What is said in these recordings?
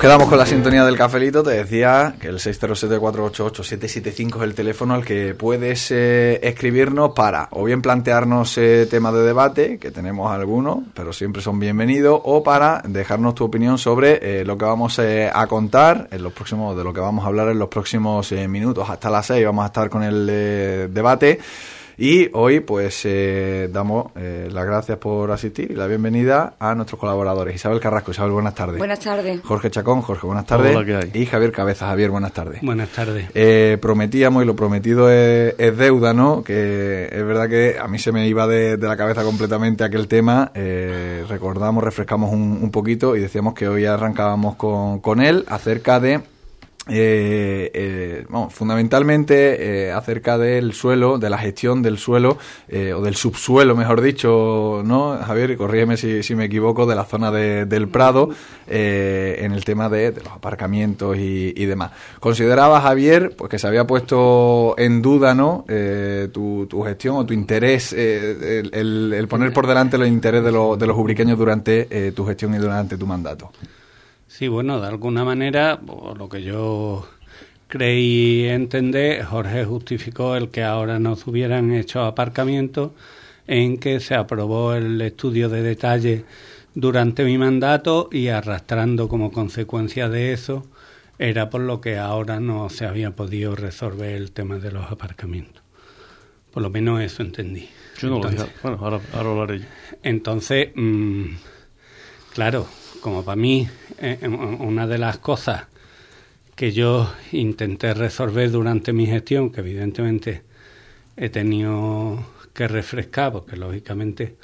nos quedamos con la sintonía del cafelito, te decía que el 607-488-775 es el teléfono al que puedes eh, escribirnos para o bien plantearnos eh, temas de debate, que tenemos algunos, pero siempre son bienvenidos, o para dejarnos tu opinión sobre eh, lo que vamos eh, a contar en los próximos, de lo que vamos a hablar en los próximos minutos. Hasta las 6 vamos a estar con el debate. Y hoy, pues, eh, damos eh, las gracias por asistir y la bienvenida a nuestros colaboradores. Isabel Carrasco, Isabel, buenas tardes. Buenas tardes. Jorge Chacón, Jorge, buenas tardes. Hola, ¿qué hay? Y Javier Cabeza, Javier, buenas tardes. Buenas tardes. Eh, prometíamos, y lo prometido es, es deuda, ¿no? Que es verdad que a mí se me iba de, de la cabeza completamente aquel tema. Eh, recordamos, refrescamos un, un poquito y decíamos que hoy arrancábamos con, con él acerca de eh, eh, vamos, fundamentalmente eh, acerca del suelo, de la gestión del suelo eh, o del subsuelo, mejor dicho, ¿no? Javier, corrígeme si, si me equivoco, de la zona de- del Prado eh, en el tema de, los aparcamientos y, demás. Consideraba Javier, pues que se había puesto en duda, ¿no? Eh, tu, tu gestión o tu interés, el, el- el poner por delante los intereses de, los de los ubriqueños durante tu gestión y durante tu mandato. Sí, bueno, de alguna manera, por lo que yo creí entender, Jorge justificó el que ahora no se hubieran hecho aparcamientos en que se aprobó el estudio de detalle durante mi mandato y arrastrando como consecuencia de eso era por lo que ahora no se había podido resolver el tema de los aparcamientos. Por lo menos eso entendí. Yo no lo Entonces- dije. Bueno, ahora, ahora hablaré yo. entonces, mm, claro, como para mí, eh, eh, una de las cosas que yo intenté resolver durante mi gestión, que evidentemente he tenido que refrescar, porque lógicamente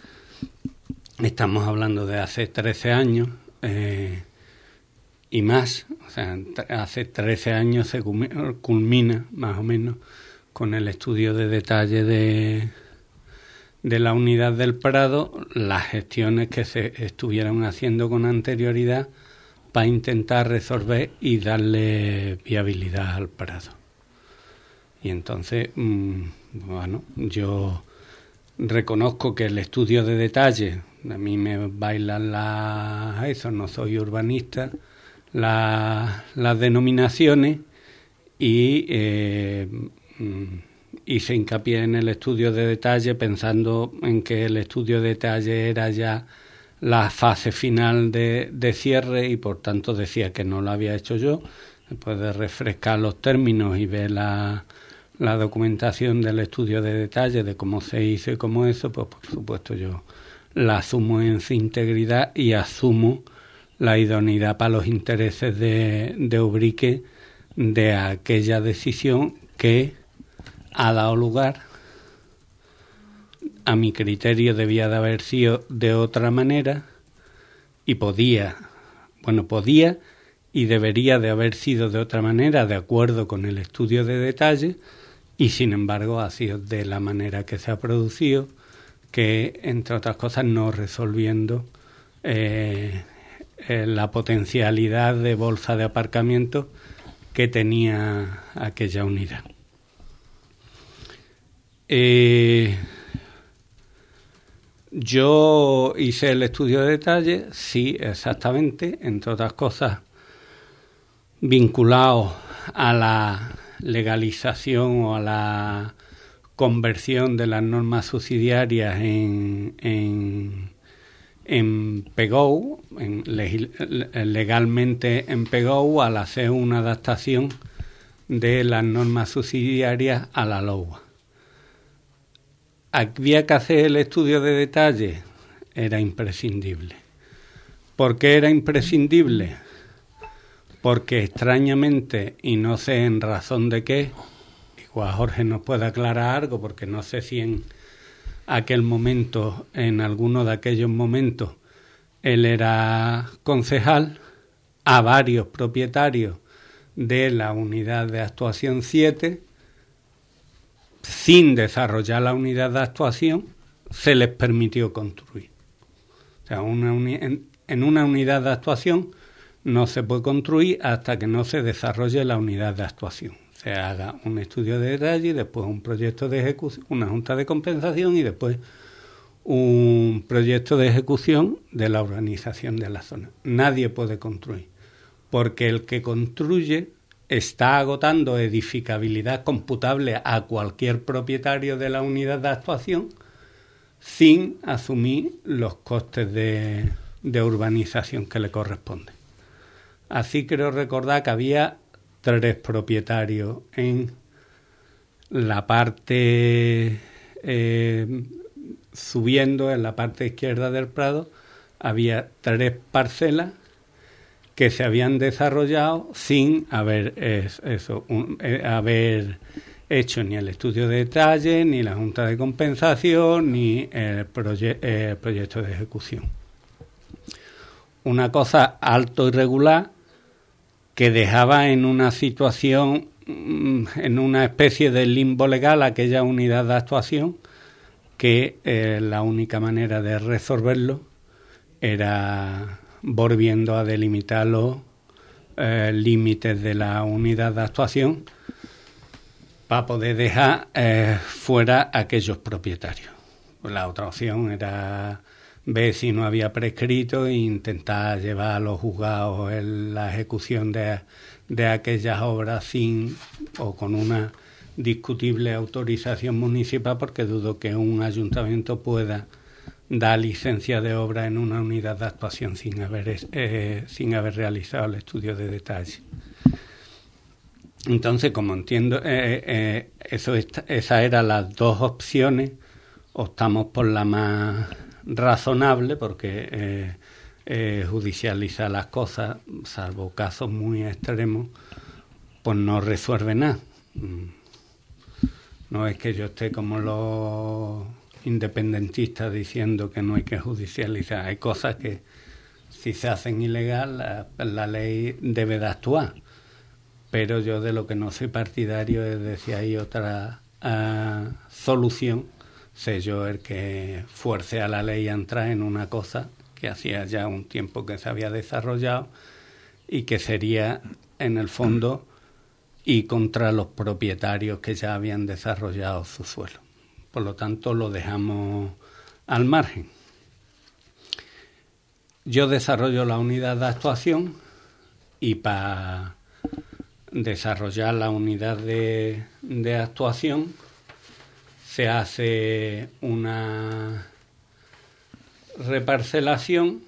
estamos hablando de hace 13 años eh, y más, o sea, hace 13 años se culmi- culmina más o menos con el estudio de detalle de, de la unidad del Prado las gestiones que se estuvieron haciendo con anterioridad para intentar resolver y darle viabilidad al Prado. Y entonces, mm, bueno, yo reconozco que el estudio de detalle, a mí me bailan las, eso, no soy urbanista, la- las denominaciones y eh, mm, hice hincapié en el estudio de detalle pensando en que el estudio de detalle era ya la fase final de, de cierre y por tanto decía que no lo había hecho yo. Después de refrescar los términos y ver la, la documentación del estudio de detalle de cómo se hizo y cómo eso, pues por supuesto yo la asumo en su integridad y asumo la idoneidad para los intereses de, de Ubrique de aquella decisión que ha dado lugar a mi criterio debía de haber sido de otra manera y podía, bueno, podía y debería de haber sido de otra manera de acuerdo con el estudio de detalle y sin embargo ha sido de la manera que se ha producido que entre otras cosas no resolviendo eh, eh, la potencialidad de bolsa de aparcamiento que tenía aquella unidad. Eh, yo hice el estudio de detalle, sí, exactamente, entre otras cosas, vinculado a la legalización o a la conversión de las normas subsidiarias en, en, en legil- legalmente en PEGO, al hacer una adaptación de las normas subsidiarias a la LOA. Había que hacer el estudio de detalle, era imprescindible. ¿Por qué era imprescindible? Porque extrañamente, y no sé en razón de qué, igual Jorge nos puede aclarar algo, porque no sé si en aquel momento, en alguno de aquellos momentos, él era concejal, a varios propietarios de la unidad de actuación 7, sin desarrollar la unidad de actuación, se les permitió construir. O sea, una en, en una unidad de actuación no se puede construir hasta que no se desarrolle la unidad de actuación. Se haga un estudio de detalle, después un proyecto de ejecución, una junta de compensación y después un proyecto de ejecución de la organización de la zona. Nadie puede construir porque el que construye está agotando edificabilidad computable a cualquier propietario de la unidad de actuación sin asumir los costes de, de urbanización que le corresponden. Así creo recordar que había tres propietarios en la parte eh, subiendo en la parte izquierda del Prado había tres parcelas que se habían desarrollado sin eh, haber hecho ni el estudio de detalle, ni la junta de compensación, ni el, proyecto de ejecución. Una cosa alto y regular que dejaba en una situación, mm, en una especie de limbo legal aquella unidad de actuación que eh, la única manera de resolverlo era volviendo a delimitar los eh, límites de la unidad de actuación para poder dejar eh, fuera aquellos propietarios. La otra opción era ver si no había prescrito e intentar llevar a los juzgados en la ejecución de, de aquellas obras sin o con una discutible autorización municipal porque dudo que un ayuntamiento pueda dar licencia de obra en una unidad de actuación sin haber, eh, sin haber realizado el estudio de detalle. Entonces, como entiendo, eh, eh, eso esas eran las dos opciones. Optamos por la más razonable porque judicializar las cosas, salvo casos muy extremos, pues no resuelve nada. Mm. No es que yo esté como los independentistas diciendo que no hay que judicializar. Hay cosas que si se hacen ilegal la, ley debe de actuar. Pero yo de lo que no soy partidario es de si hay otra ah, solución, sé yo el que fuerce a la ley a entrar en una cosa que hacía ya un tiempo que se había desarrollado y que sería en el fondo y contra los propietarios que ya habían desarrollado su suelo. Por lo tanto, lo dejamos al margen. Yo desarrollo la unidad de actuación y para desarrollar la unidad de, de actuación se hace una reparcelación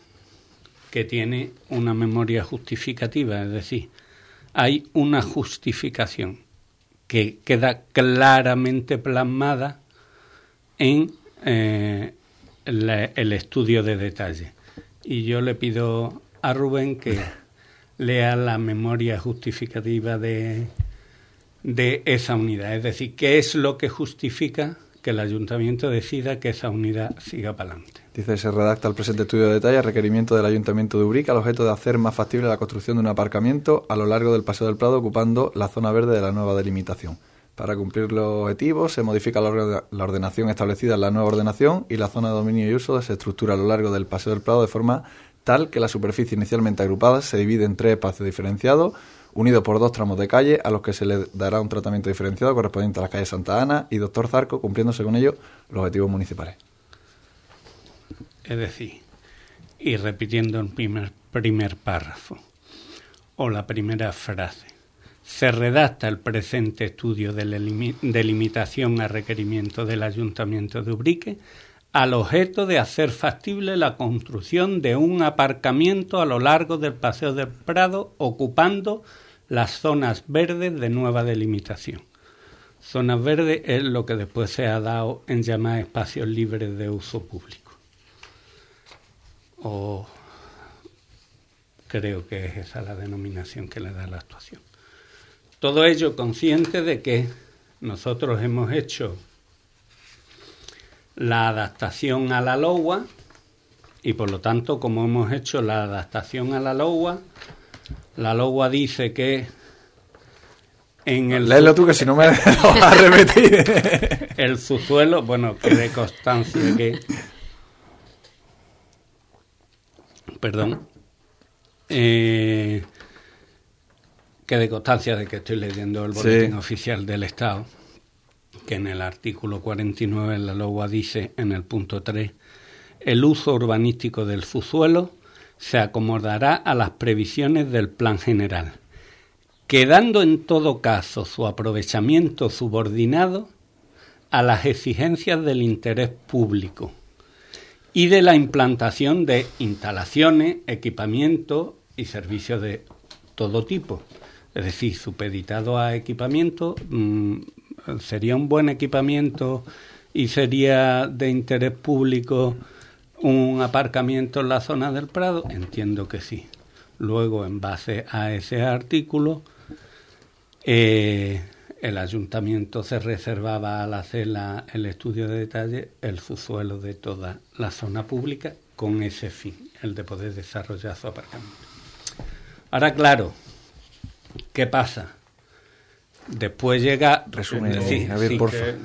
que tiene una memoria justificativa, es decir, hay una justificación que queda claramente plasmada en eh, el estudio de detalle. Y yo le pido a Rubén que lea la memoria justificativa de, de esa unidad. Es decir, qué es lo que justifica que el ayuntamiento decida que esa unidad siga para adelante. Dice, se redacta el presente estudio de detalle requerimiento del Ayuntamiento de Ubrique al objeto de hacer más factible la construcción de un aparcamiento a lo largo del Paseo del Prado ocupando la zona verde de la nueva delimitación. Para cumplir los objetivos se modifica la ordenación establecida en la nueva ordenación y la zona de dominio y uso se estructura a lo largo del Paseo del Prado de forma tal que la superficie inicialmente agrupada se divide en tres espacios diferenciados unidos por dos tramos de calle a los que se le dará un tratamiento diferenciado correspondiente a las calles Santa Ana y Doctor Zarco, cumpliéndose con ello los objetivos municipales. Es decir, y repitiendo el primer, primer párrafo o la primera frase, se redacta el presente estudio de delimitación a requerimiento del Ayuntamiento de Ubrique al objeto de hacer factible la construcción de un aparcamiento a lo largo del Paseo del Prado ocupando las zonas verdes de nueva delimitación. Zonas verdes es lo que después se ha dado en llamar espacios libres de uso público o creo que es esa la denominación que le da la actuación. Todo ello consciente de que nosotros hemos hecho la adaptación a la LOA y por lo tanto como hemos hecho la adaptación a la LOA, la LOA dice que en el Léelo tú que si no me lo vas a repetir. el subsuelo, bueno, que de constancia que perdón, eh, que de constancia de que estoy leyendo el boletín oficial del Estado, que en el artículo 49 de la LOA dice en el punto 3, el uso urbanístico del subsuelo se acomodará a las previsiones del Plan General, quedando en todo caso su aprovechamiento subordinado a las exigencias del interés público y de la implantación de instalaciones, equipamientos y servicios de todo tipo. Es decir, supeditado a equipamiento, mm, sería un buen equipamiento y sería de interés público un aparcamiento en la zona del Prado. Entiendo que sí. Luego, en base a ese artículo, eh, el ayuntamiento se reservaba al hacer el estudio de detalle el subsuelo de toda la zona pública con ese fin, el de poder desarrollar su aparcamiento. Ahora, claro, ¿qué pasa? Después llega. Resumen,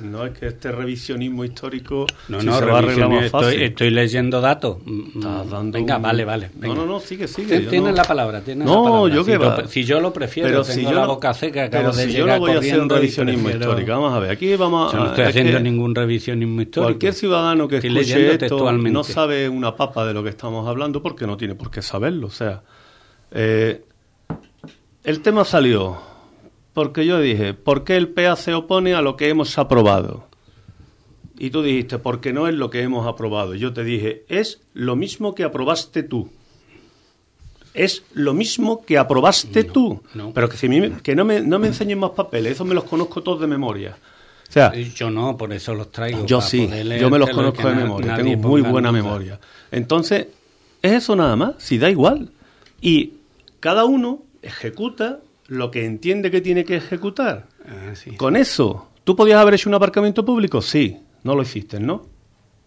no es que este revisionismo histórico. No, no, se va a estoy, estoy, leyendo datos. Mm, venga, vale, vale. No, no, no, sigue, sigue. Tienes la palabra, tienes no, la palabra. yo si, va. si yo lo prefiero, pero tengo si yo la boca seca, acabo pero de si llegar yo no voy a hacer un revisionismo histórico. Vamos a ver, aquí vamos a. Yo no estoy haciendo ningún revisionismo histórico. Cualquier ciudadano que escuche esto no sabe una papa de lo que estamos hablando porque no tiene por qué saberlo. O sea, eh, el tema salió porque yo dije, ¿por qué el PA se opone a lo que hemos aprobado? Y tú dijiste, porque no es lo que hemos aprobado. Yo te dije, es lo mismo que aprobaste tú. Es lo mismo que aprobaste tú. Pero que, si que no, me, no me enseñen más papeles, esos me los conozco todos de memoria. O sea, yo no, por eso los traigo. Yo sí, yo me los conozco de memoria, tengo muy buena memoria. Entonces, es eso nada más, si da igual. Y cada uno ejecuta lo que entiende que tiene que ejecutar. Ah, Con eso, ¿tú podías haber hecho un aparcamiento público? Sí, no lo hiciste, ¿no?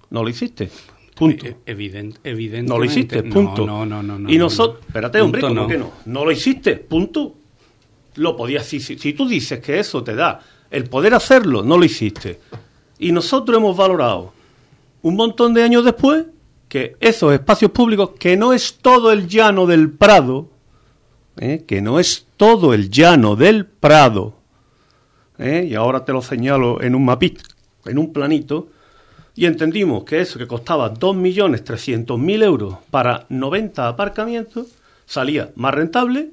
No lo hiciste. Punto. E-, evident, evidentemente. No lo hiciste, punto. No, no, no. no y nosotros, espérate, hombre, ¿cómo que no? No lo hiciste, punto. Lo podías, si, si, si tú dices que eso te da el poder hacerlo, no lo hiciste. Y nosotros hemos valorado un montón de años después que esos espacios públicos, que no es todo el llano del Prado, ¿eh? que no es todo el llano del Prado, ¿eh? y ahora te lo señalo en un mapito, en un planito, y entendimos que eso que costaba 2.300.000 euros para 90 aparcamientos, salía más rentable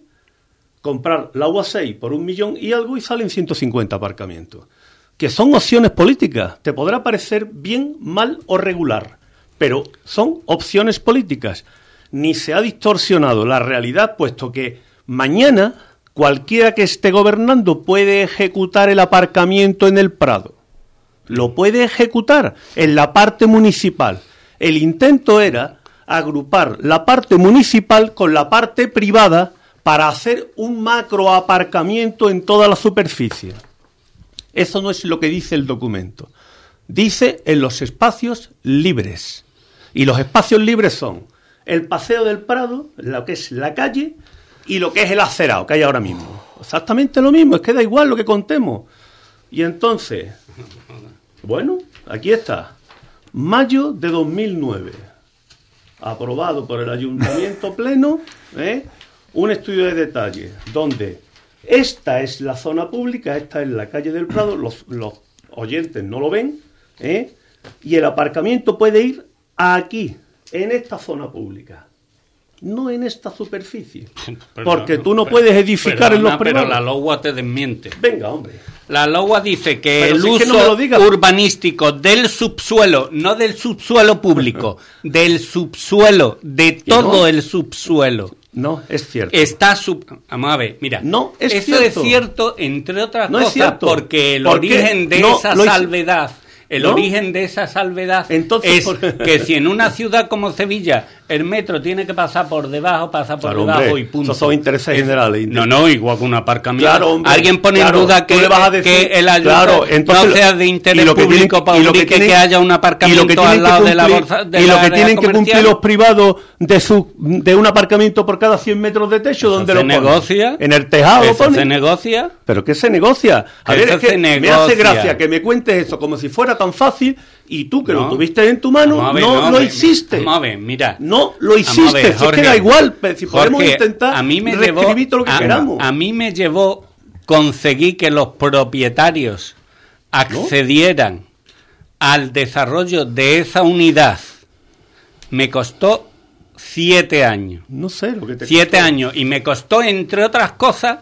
comprar la UA 6 por un millón y algo y salen 150 aparcamientos. Que son opciones políticas. Te podrá parecer bien, mal o regular, pero son opciones políticas. Ni se ha distorsionado la realidad, puesto que Mañana cualquiera que esté gobernando puede ejecutar el aparcamiento en el Prado. Lo puede ejecutar en la parte municipal. El intento era agrupar la parte municipal con la parte privada para hacer un macro aparcamiento en toda la superficie. Eso no es lo que dice el documento. Dice en los espacios libres. Y los espacios libres son el Paseo del Prado, lo que es la calle, y lo que es el acerado que hay ahora mismo. Exactamente lo mismo, es que da igual lo que contemos. Y entonces, bueno, aquí está. Mayo de 2009. Aprobado por el Ayuntamiento Pleno ¿eh? un estudio de detalle donde esta es la zona pública, esta es la calle del Prado, los, los oyentes no lo ven, ¿eh? y el aparcamiento puede ir aquí, en esta zona pública no en esta superficie. porque tú no puedes edificar en los privados. Pero la LOGUA te desmiente. Venga, hombre. La LOGUA dice que el uso urbanístico del subsuelo, no del subsuelo público, del subsuelo, de todo el subsuelo. No, es cierto. Está sub... Vamos a ver, mira. No, es eso cierto. es cierto, entre otras cosas, porque el origen de esa salvedad el origen de esa salvedad es que si en una ciudad como Sevilla el metro tiene que pasar por debajo, pasa por debajo y punto. Esos son intereses generales. No, no, igual que un aparcamiento. Alguien pone en duda que, el ayuntamiento no sea de interés público para que, que, haya un aparcamiento al lado de la bolsa. y lo que tienen que cumplir los privados de su de un aparcamiento por cada 100 metros de techo, donde lo negocia? En el tejado. ¿Eso se negocia? ¿Pero qué se negocia? A ver, es que me hace gracia que me cuentes eso como si fuera tan fácil y tú que lo tuviste en tu mano no, lo hiciste. Vamos a ver, mira. No lo hiciste, ver, Jorge, queda igual, si podemos intentar a mí me llevó, lo que a, queramos. A mí me llevó conseguir que los propietarios accedieran al desarrollo de esa unidad. Me costó siete años. No sé lo que te Siete años. Y me costó, entre otras cosas,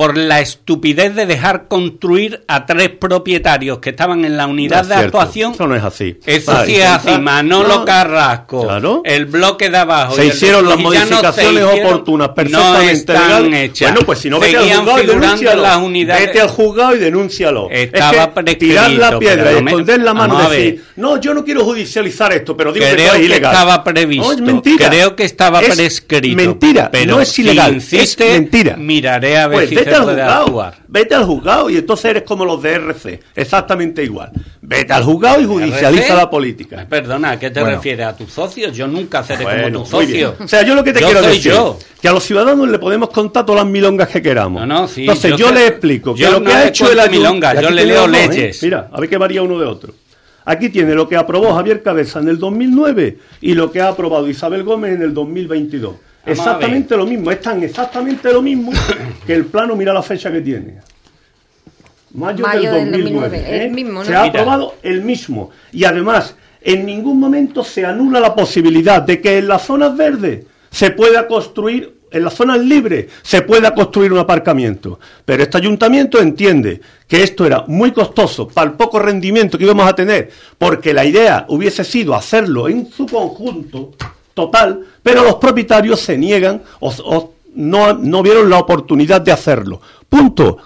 por la estupidez de dejar construir a tres propietarios que estaban en la unidad de actuación. Eso no es así. Eso sí es así. Manolo Carrasco, el bloque de abajo. Se hicieron las modificaciones oportunas, perfectamente no Hechas. Bueno, pues si no vete al juzgado y denúncialo. Las unidades... Vete al juzgado y denúncialo. Estaba es que tirar la piedra y esconder la mano y decir, no, yo no quiero judicializar esto, pero digo Creo que, es ilegal. estaba previsto. es mentira. Creo que estaba prescrito. Mentira, pero no es ilegal. es mentira. Miraré a ver pues si vete al juzgado, vete al juzgado y entonces eres como los de RC, exactamente igual. Vete al juzgado y judicializa la política. Perdona, ¿a qué te refieres? ¿A tus socios? Yo nunca seré como tu socio. O sea, yo lo que te quiero decir yo. que a los ciudadanos le podemos contar todas las milongas que queramos. No, no, sí, entonces yo, le explico que lo que ha hecho el milonga, yo le leo ¿eh? leyes. Mira, a ver qué varía uno de otro. Aquí tiene lo que aprobó Javier Cabeza en el 2009 y lo que ha aprobado Isabel Gómez en el 2022 exactamente lo mismo, es tan exactamente lo mismo que el plano, mira la fecha que tiene. Mayo, del 2009. ¿eh? mismo, Se ha aprobado el mismo. Y además, en ningún momento se anula la posibilidad de que en las zonas verdes se pueda construir, en las zonas libres se pueda construir un aparcamiento. Pero este ayuntamiento entiende que esto era muy costoso para el poco rendimiento que íbamos a tener, porque la idea hubiese sido hacerlo en su conjunto total, pero los propietarios se niegan o, no, no vieron la oportunidad de hacerlo. Punto.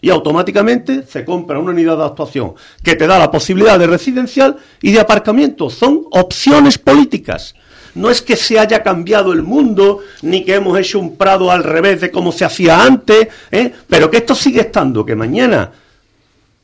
Y automáticamente se compra una unidad de actuación que te da la posibilidad de residencial y de aparcamiento. Son opciones políticas. No es que se haya cambiado el mundo, ni que hemos hecho un prado al revés de como se hacía antes, ¿eh? pero que esto sigue estando, que mañana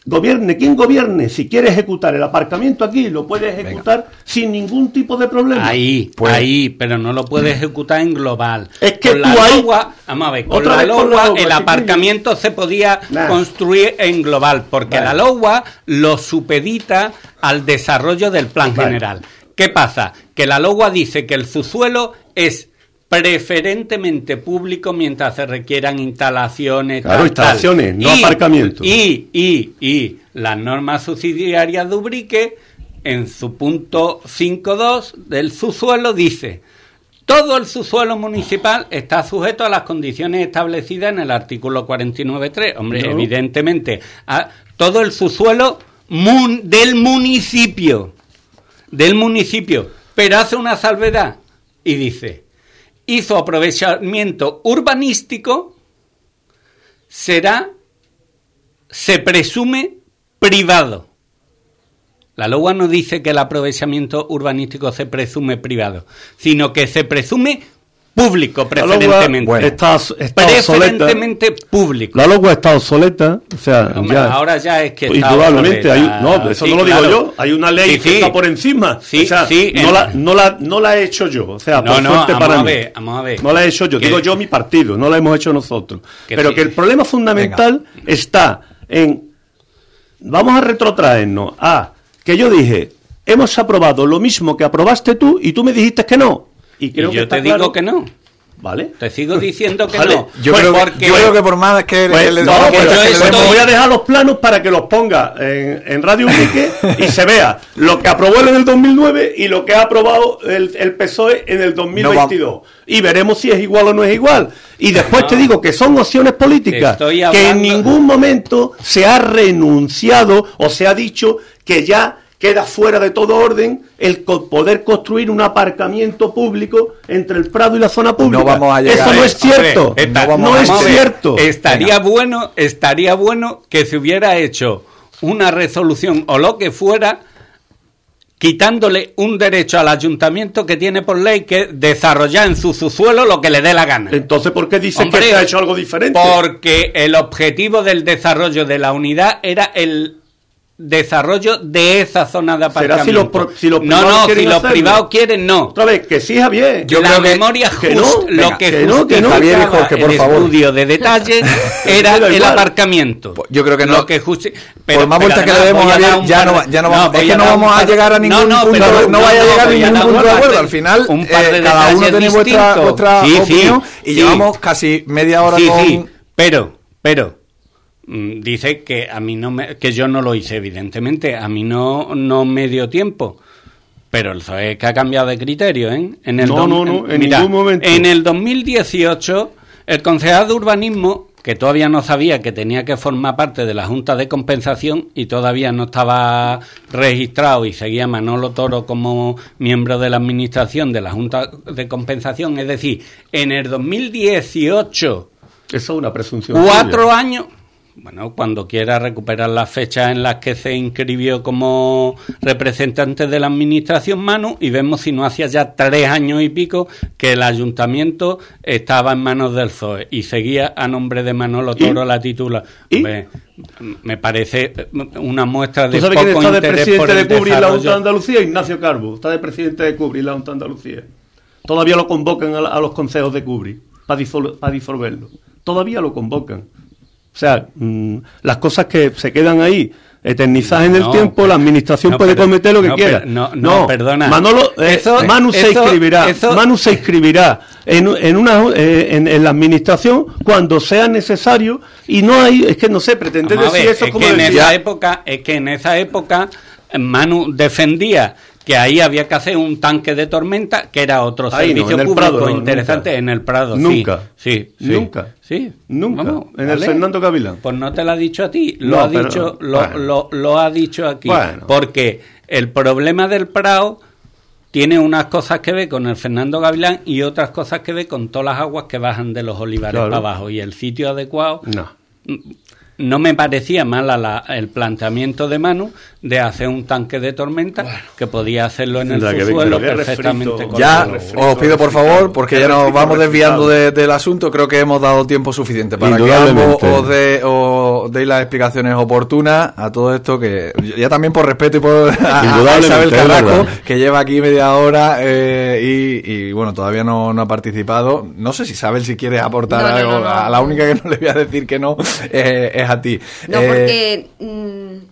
Gobierne quien gobierne, si quiere ejecutar el aparcamiento aquí, lo puede ejecutar sin ningún tipo de problema. Ahí, pues, ahí, pero no lo puede ejecutar en global. Es que con la ahí, vamos a ver, con la LOGUA el aparcamiento se podía construir en global, porque la LOGUA lo supedita al desarrollo del plan general. ¿Qué pasa? Que la LOGUA dice que el subsuelo es preferentemente público mientras se requieran instalaciones. Claro, instalaciones, no aparcamientos. Y, y, y las normas subsidiarias de Ubrique, en su punto 5.2 del subsuelo, dice. Todo el subsuelo municipal está sujeto a las condiciones establecidas en el artículo 49.3. Hombre, evidentemente, todo el subsuelo del municipio, del municipio, pero hace una salvedad y dice, hizo aprovechamiento urbanístico será, se presume, privado. La LOA no dice que el aprovechamiento urbanístico se presume privado, sino que se presume público preferentemente. está, preferentemente público. La logua está obsoleta, o sea, ahora ya es que está indudablemente hay, no, eso no lo digo yo, hay una ley que está por encima, o sea, no, la, no, la, no la he hecho yo, o sea, no, no, para a ver, vamos a ver. No la he hecho yo, digo yo mi partido, no la hemos hecho nosotros. Pero que el problema fundamental está en vamos a retrotraernos a que yo dije, hemos aprobado lo mismo que aprobaste tú y tú me dijiste que no. Y creo yo te digo que no. ¿Vale? Te sigo diciendo que no. Yo, creo, que por más que... Pues, no, pues voy a dejar los planos para que los ponga en, Radio Unique y se vea lo que aprobó él en el 2009 y lo que ha aprobado el, el PSOE en el 2022. y veremos si es igual o no es igual. Y después te digo que son opciones políticas que en ningún momento se ha renunciado o se ha dicho que ya queda fuera de todo orden el poder construir un aparcamiento público entre el Prado y la zona pública. No vamos a llegar Eso no es cierto. no, es cierto. Estaría bueno, estaría bueno que se hubiera hecho una resolución o lo que fuera quitándole un derecho al ayuntamiento que tiene por ley que desarrollar en su subsuelo lo que le dé la gana. Entonces, ¿por qué dice que se ha hecho algo diferente? Porque el objetivo del desarrollo de la unidad era el desarrollo de esa zona de aparcamiento. si los, no, no, si los privados quieren, no. Otra vez, que sí, Javier. Yo la memoria que, no, lo que, que no, que no. Javier Jorge, por el favor. estudio de detalle era el aparcamiento. Pues yo creo que no. Lo que pero, por más vueltas que le demos, Javier, ya no, ya no, vamos, es que no vamos a llegar a ningún punto, no vaya a llegar a ningún punto de acuerdo. Al final, eh, cada uno tiene vuestra opinión y llevamos casi media hora con... Pero, pero, dice que a mí no me, que yo no lo hice evidentemente a mí no no me dio tiempo Pero el PSOE que ha cambiado de criterio, ¿eh? En el no, no, no, en ningún momento. En el 2018, el concejal de urbanismo, que todavía no sabía que tenía que formar parte de la Junta de Compensación y todavía no estaba registrado y seguía Manolo Toro como miembro de la administración de la Junta de Compensación, es decir, en el 2018... Eso es una presunción. Cuatro años bueno, cuando quiera recuperar las fechas en las que se inscribió como representante de la administración Manu y vemos si no hacía ya tres años y pico que el ayuntamiento estaba en manos del PSOE y seguía a nombre de Manolo Toro la titula. Me, parece una muestra de ¿Tú sabes quién está de presidente de Cubri la Junta de Andalucía? Ignacio Carbo, está de presidente de Cubri la Junta de Andalucía. Todavía lo convocan a, los consejos de Cubri para disolverlo. Todavía lo convocan. O sea, mm, las cosas que se quedan ahí eternizadas en el tiempo, la administración puede cometer lo que quiera. no, no, perdona. Manolo, eh, Manu, se inscribirá, Manu se inscribirá en, en una eh, en, la administración cuando sea necesario y no hay, es que no sé, pretende decir eso es que en esa época, es que en esa época Manu defendía que ahí había que hacer un tanque de tormenta, que era otro servicio público interesante en el Prado. Nunca. Sí, sí nunca. Sí, nunca. en el Fernando Gavilán. Pues no te lo ha dicho a ti, lo ha dicho, lo, lo, ha dicho aquí. Porque el problema del Prado tiene unas cosas que ver con el Fernando Gavilán y otras cosas que ver con todas las aguas que bajan de los olivares para abajo. Y el sitio adecuado no no me parecía mal el planteamiento de Manu de hacer un tanque de tormenta que podía hacerlo en el subsuelo perfectamente. ya os pido por favor, porque ya nos vamos desviando del asunto, creo que hemos dado tiempo suficiente para que ambos os, deis las explicaciones oportunas a todo esto, que ya también por respeto y por a, Isabel Carrasco, que lleva aquí media hora eh, y, bueno, todavía no, ha participado. No sé si Isabel si quieres aportar algo, a la única que no le voy a decir que no eh, es a ti. No, porque... Eh, mm,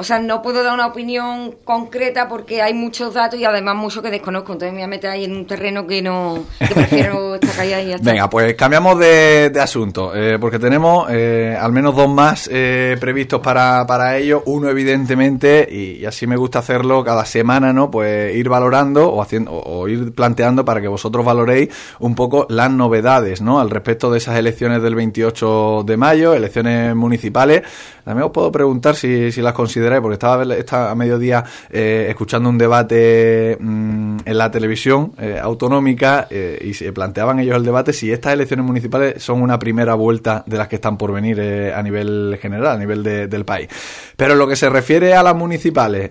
o sea, no puedo dar una opinión concreta porque hay muchos datos y además muchos que desconozco. Entonces me voy a meter ahí en un terreno que no. que prefiero estar callada y ya está. Venga, pues cambiamos de, asunto. Eh, porque tenemos eh, al menos dos más eh, previstos para, para ello. Uno, evidentemente, y, así me gusta hacerlo cada semana, ¿no? Pues ir valorando o, haciendo, o, ir planteando para que vosotros valoréis un poco las novedades, ¿no? Al respecto de esas elecciones del 28 de mayo, elecciones municipales. También os puedo preguntar si, si las consideráis porque estaba, a mediodía eh, escuchando un debate mm, en la televisión eh, autonómica eh, y se planteaban ellos el debate si estas elecciones municipales son una primera vuelta de las que están por venir a nivel general, a nivel del país. Pero lo que se refiere a las municipales,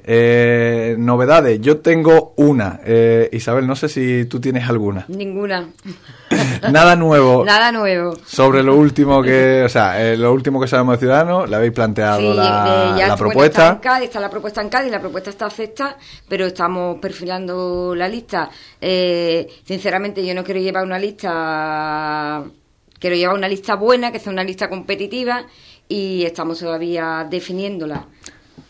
novedades, yo tengo una. Isabel, no sé si tú tienes alguna. Ninguna. Nada nuevo. Nada nuevo. Sobre lo último que, o sea, lo último que sabemos de Ciudadanos, le habéis planteado la, propuesta está la propuesta en Cádiz, la propuesta está acepta, pero estamos perfilando la lista. Eh, sinceramente, yo no quiero llevar una lista, quiero llevar una lista buena, que sea una lista competitiva, y estamos todavía definiéndola.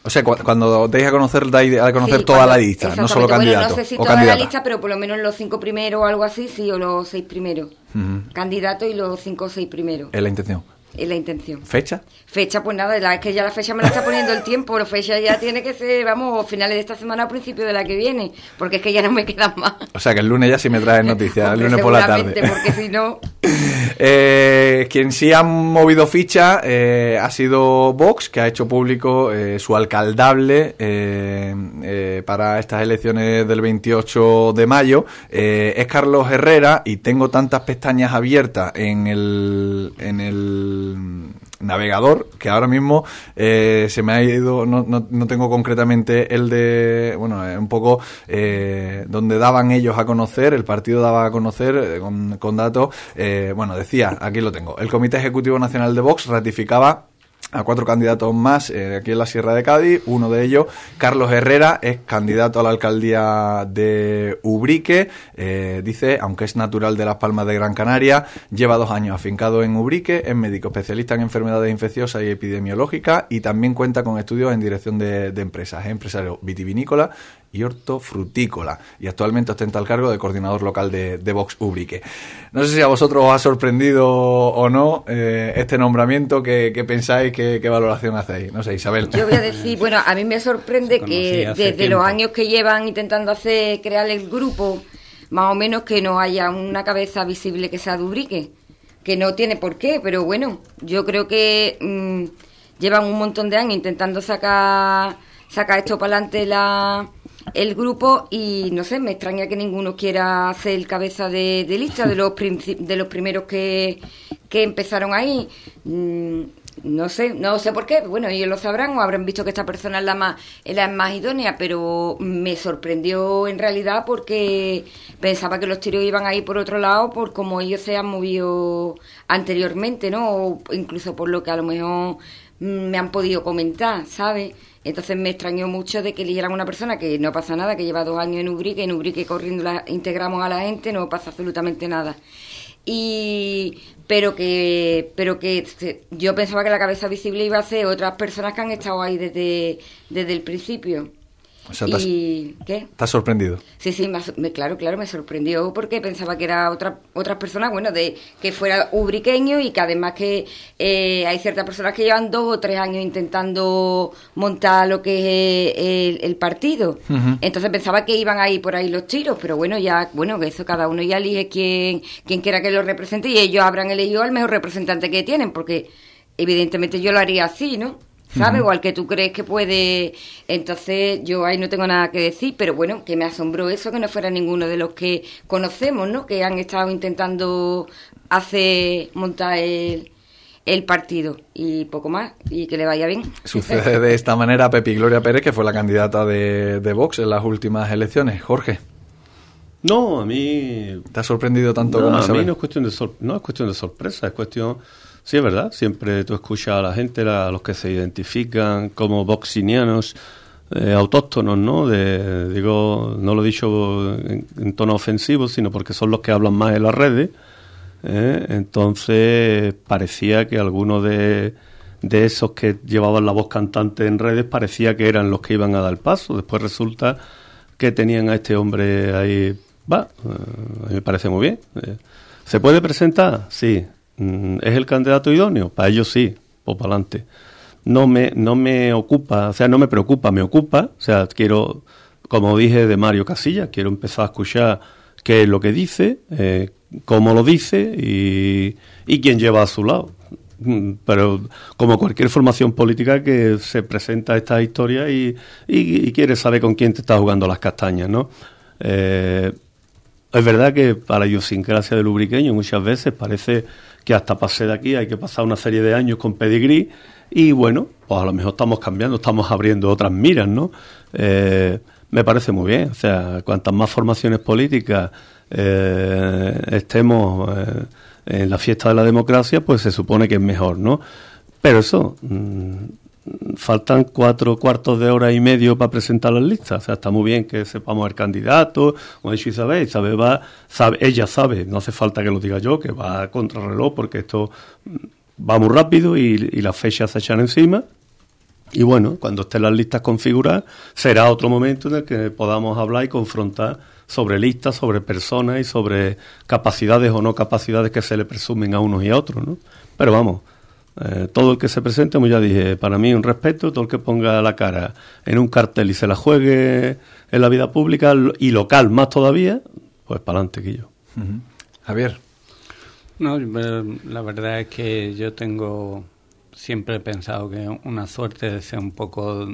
O sea, cuando deis a conocer, dais a conocer toda la lista, no solo candidatos. no sé si toda la lista, pero por lo menos los cinco primeros o algo así, sí, o los seis primeros. Candidatos y los cinco o seis primeros. Es la intención. Es la intención. ¿Fecha? Fecha, pues nada, es que ya la fecha me la está poniendo el tiempo, la fecha ya tiene que ser, vamos, finales de esta semana, a principios de la que viene, porque es que ya no me quedan más. O sea que el lunes ya sí me traes noticias, el lunes por la tarde. porque si no... eh, quien sí ha movido ficha eh, ha sido Vox, que ha hecho público eh, su alcaldable eh, para estas elecciones del 28 de mayo. es Carlos Herrera y tengo tantas pestañas abiertas en el... En el navegador que ahora mismo eh, se me ha ido, no, no, tengo concretamente el de, bueno, un poco eh, donde daban ellos a conocer, el partido daba a conocer eh, con, con, datos, bueno, decía, aquí lo tengo, el Comité Ejecutivo Nacional de Vox ratificaba a cuatro candidatos más eh, aquí en la Sierra de Cádiz. Uno de ellos, Carlos Herrera, es candidato a la alcaldía de Ubrique. Eh, dice, aunque es natural de Las Palmas de Gran Canaria, lleva dos años afincado en Ubrique, es médico especialista en enfermedades infecciosas y epidemiológicas y también cuenta con estudios en dirección de, empresas. Es empresario vitivinícola y hortofrutícola y actualmente ostenta el cargo de coordinador local de, de Vox Ubrique. No sé si a vosotros os ha sorprendido o no eh, este nombramiento, ¿qué, pensáis, qué, valoración hacéis? No sé, Isabel. Yo voy a decir, bueno, a mí me sorprende que desde los años que llevan intentando hacer crear el grupo, más o menos que no haya una cabeza visible que sea Dubrique, que no tiene por qué, pero bueno, yo creo que mm, llevan un montón de años intentando sacar, sacar esto para adelante la el grupo y no sé, me extraña que ninguno quiera hacer el cabeza de, lista de los, de los primeros que, que empezaron ahí. Mm, no sé, no sé por qué, bueno, ellos lo sabrán o habrán visto que esta persona es la más, es la más idónea, pero me sorprendió en realidad porque pensaba que los tiros iban a ir por otro lado por cómo ellos se han movido anteriormente, ¿no? O incluso por lo que a lo mejor me han podido comentar, ¿sabes? Entonces me extrañó mucho de que eligieran una persona que no pasa nada, que lleva dos años en Ubrique, en Ubrique corriendo la, integramos a la gente, no pasa absolutamente nada. Y pero que pero que yo pensaba que la cabeza visible iba a ser otras personas que han estado ahí desde, desde el principio. ¿Y qué? ¿Estás sorprendido? Sí, sí, me, claro, claro, me sorprendió porque pensaba que era otra, otras personas, bueno, de que fuera ubriqueño y que además que eh, hay ciertas personas que llevan dos o tres años intentando montar lo que es el, partido. Entonces pensaba que iban a ir por ahí los tiros, pero bueno, ya, bueno, que eso cada uno ya elige quién, quién quiera que lo represente y ellos habrán elegido al mejor representante que tienen, porque evidentemente yo lo haría así, ¿no? ¿Sabes? Igual que tú crees que puede. Entonces, yo ahí no tengo nada que decir, pero bueno, que me asombró eso, que no fuera ninguno de los que conocemos, ¿no? Que han estado intentando hacer, montar el, el partido y poco más, y que le vaya bien. Sucede de esta manera Pepi Gloria Pérez, que fue la candidata de, de Vox en las últimas elecciones. Jorge. No, a mí... ¿Te ha sorprendido tanto como a mí no es cuestión de no es cuestión de sorpresa, es cuestión Sí, es verdad. Siempre tú escuchas a la gente, a los que se identifican como boxinianos eh, autóctonos, ¿no? De, digo, no lo he dicho en, tono ofensivo, sino porque son los que hablan más en las redes. ¿eh? Entonces parecía que algunos de, de esos que llevaban la voz cantante en redes parecía que eran los que iban a dar paso. Después resulta que tenían a este hombre ahí. Va, eh, me parece muy bien. ¿Se puede presentar? Sí. Mm, ¿Es el candidato idóneo? Para ellos sí, o para adelante. No me, no me ocupa, o sea, no me preocupa, me ocupa. O sea, quiero, como dije de Mario Casilla, quiero empezar a escuchar qué es lo que dice, eh, cómo lo dice y, y quién lleva a su lado. Mm, pero como cualquier formación política que se presenta esta historia y, y, quiere saber con quién te está jugando las castañas, ¿no? Eh, es verdad que para la idiosincrasia del lubriqueño muchas veces parece que hasta pasé de aquí hay que pasar una serie de años con pedigrí y bueno, pues a lo mejor estamos cambiando, estamos abriendo otras miras, ¿no? Eh, me parece muy bien, o sea, cuantas más formaciones políticas eh, estemos eh, en la fiesta de la democracia, pues se supone que es mejor, ¿no? Pero eso, mm, faltan cuatro cuartos de hora y medio para presentar las listas. O sea, está muy bien que sepamos el candidato, como ha dicho Isabel, Isabel va, sabe, ella sabe, no hace falta que lo diga yo, que va a contrarreloj porque esto va muy rápido y, las fechas se echan encima. Y bueno, cuando estén las listas configuradas, será otro momento en el que podamos hablar y confrontar sobre listas, sobre personas y sobre capacidades o no capacidades que se le presumen a unos y a otros, ¿no? Pero vamos, eh, todo el que se presente, como ya dije, para mí un respeto, todo el que ponga la cara en un cartel y se la juegue en la vida pública y local más todavía, pues para adelante, que yo. Javier. No, la verdad es que yo tengo siempre he pensado que una suerte de ser un poco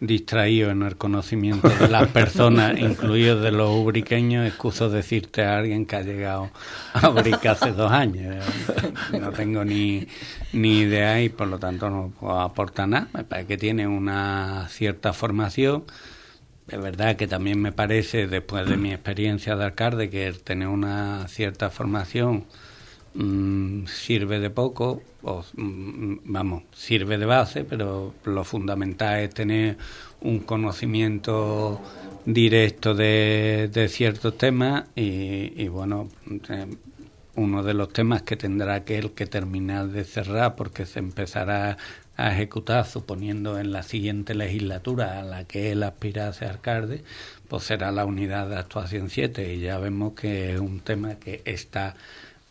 distraído en el conocimiento de las personas, incluidos de los ubriqueños, excuso decirte a alguien que ha llegado a Ubrique hace dos años. No tengo ni, ni idea y por lo tanto no puedo aportar nada. Me parece que tiene una cierta formación. Es verdad que también me parece, después de mi experiencia de alcalde, que tener una cierta formación Mm, sirve de poco, o, mm, vamos, sirve de base, pero lo fundamental es tener un conocimiento directo de, de ciertos temas y, bueno, eh, uno de los temas que tendrá que el que terminar de cerrar porque se empezará a ejecutar, suponiendo en la siguiente legislatura a la que él aspira a ser alcalde, pues será la unidad de actuación 7 y ya vemos que es un tema que está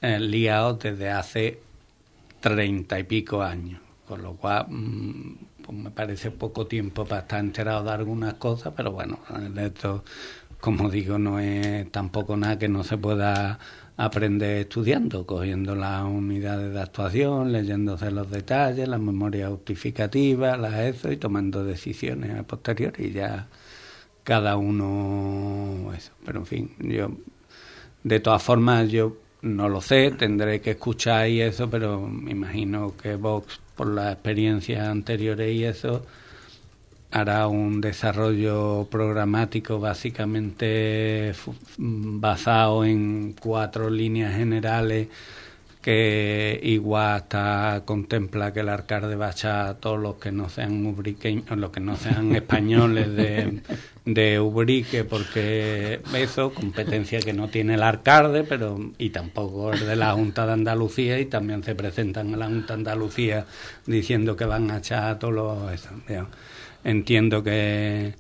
eh, liado desde hace treinta y pico años, con lo cual mm, pues me parece poco tiempo para estar enterado de algunas cosas, pero bueno, esto, como digo, no es tampoco nada que no se pueda aprender estudiando, cogiendo las unidades de actuación, leyéndose los detalles, las memorias justificativas, las ESO y tomando decisiones a posteriori ya cada uno eso. Pero en fin, yo de todas formas yo no lo sé, tendré que escuchar y eso, pero me imagino que Vox por las experiencias anteriores y eso hará un desarrollo programático básicamente basado en cuatro líneas generales que igual hasta contempla que el alcalde va a echar a todos los que no sean ubriqueños, los que no sean españoles de, de Ubrique, porque eso, competencia que no tiene el alcalde, pero y tampoco es de la Junta de Andalucía, y también se presentan a la Junta de Andalucía diciendo que van a echar a todos los... Entiendo que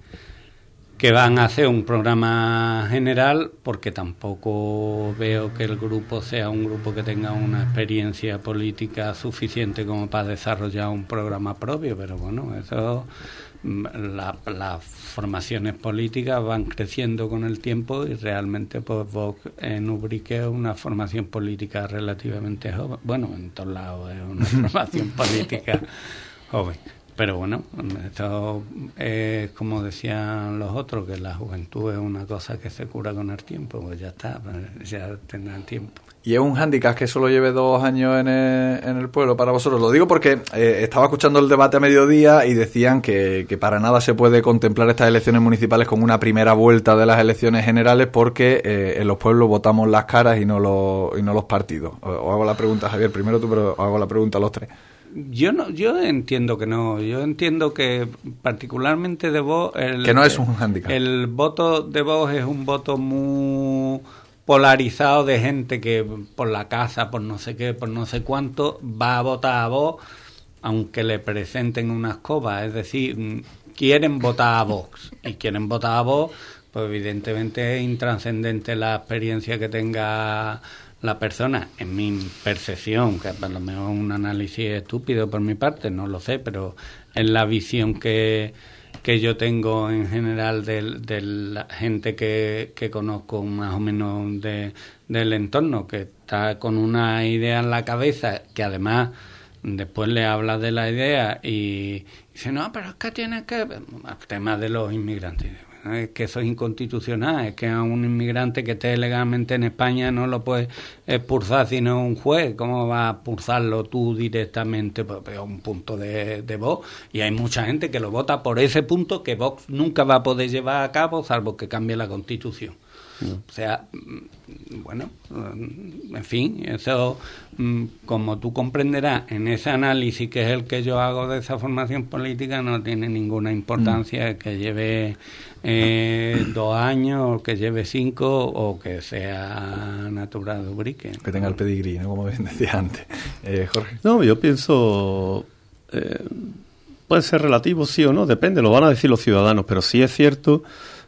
que van a hacer un programa general porque tampoco veo que el grupo sea un grupo que tenga una experiencia política suficiente como para desarrollar un programa propio, pero bueno, eso mm, las formaciones políticas van creciendo con el tiempo y realmente pues Vox en Ubrique es una formación política relativamente joven, bueno, en todos lados es una formación política joven. Pero bueno, esto es como decían los otros, que la juventud es una cosa que se cura con el tiempo, pues ya está, pues ya tendrán tiempo. Y es un hándicap que solo lleve dos años en el, pueblo para vosotros. Lo digo porque eh, estaba escuchando el debate a mediodía y decían que, que, para nada se puede contemplar estas elecciones municipales como una primera vuelta de las elecciones generales porque eh, en los pueblos votamos las caras y no los, y no los partidos. Os hago la pregunta, Javier, primero tú, pero os hago la pregunta a los tres. Yo no, yo entiendo que no. Yo entiendo que particularmente de Vox el que no es un handicap. El voto de Vox es un voto muy polarizado de gente que por la casa, por no sé qué, por no sé cuánto, va a votar a Vox aunque le presenten una escoba. Es decir, quieren votar a Vox y quieren votar a Vox, pues evidentemente es intranscendente la experiencia que tenga la persona, en mi percepción, que a lo mejor un análisis estúpido por mi parte, no lo sé, pero en la visión que, que yo tengo en general de, la gente que, que, conozco más o menos de, del entorno, que está con una idea en la cabeza, que además después le habla de la idea y dice, no, pero es que tiene que... El tema de los inmigrantes es que eso es inconstitucional, es que a un inmigrante que esté legalmente en España no lo puede expulsar sino un juez, ¿cómo va a expulsarlo tú directamente? Pues un punto de, de Vox y hay mucha gente que lo vota por ese punto que Vox nunca va a poder llevar a cabo salvo que cambie la constitución. O sea, mm, bueno, mm, en fin, eso, mm, como tú comprenderás, en ese análisis que es el que yo hago de esa formación política, no tiene ninguna importancia que lleve eh, dos años, o que lleve cinco, o que sea natural de Ubrique. Que tenga el pedigrí, ¿no? Como bien decía antes. Eh, Jorge. No, yo pienso. Eh, puede ser relativo, sí o no, depende, lo van a decir los ciudadanos, pero sí es cierto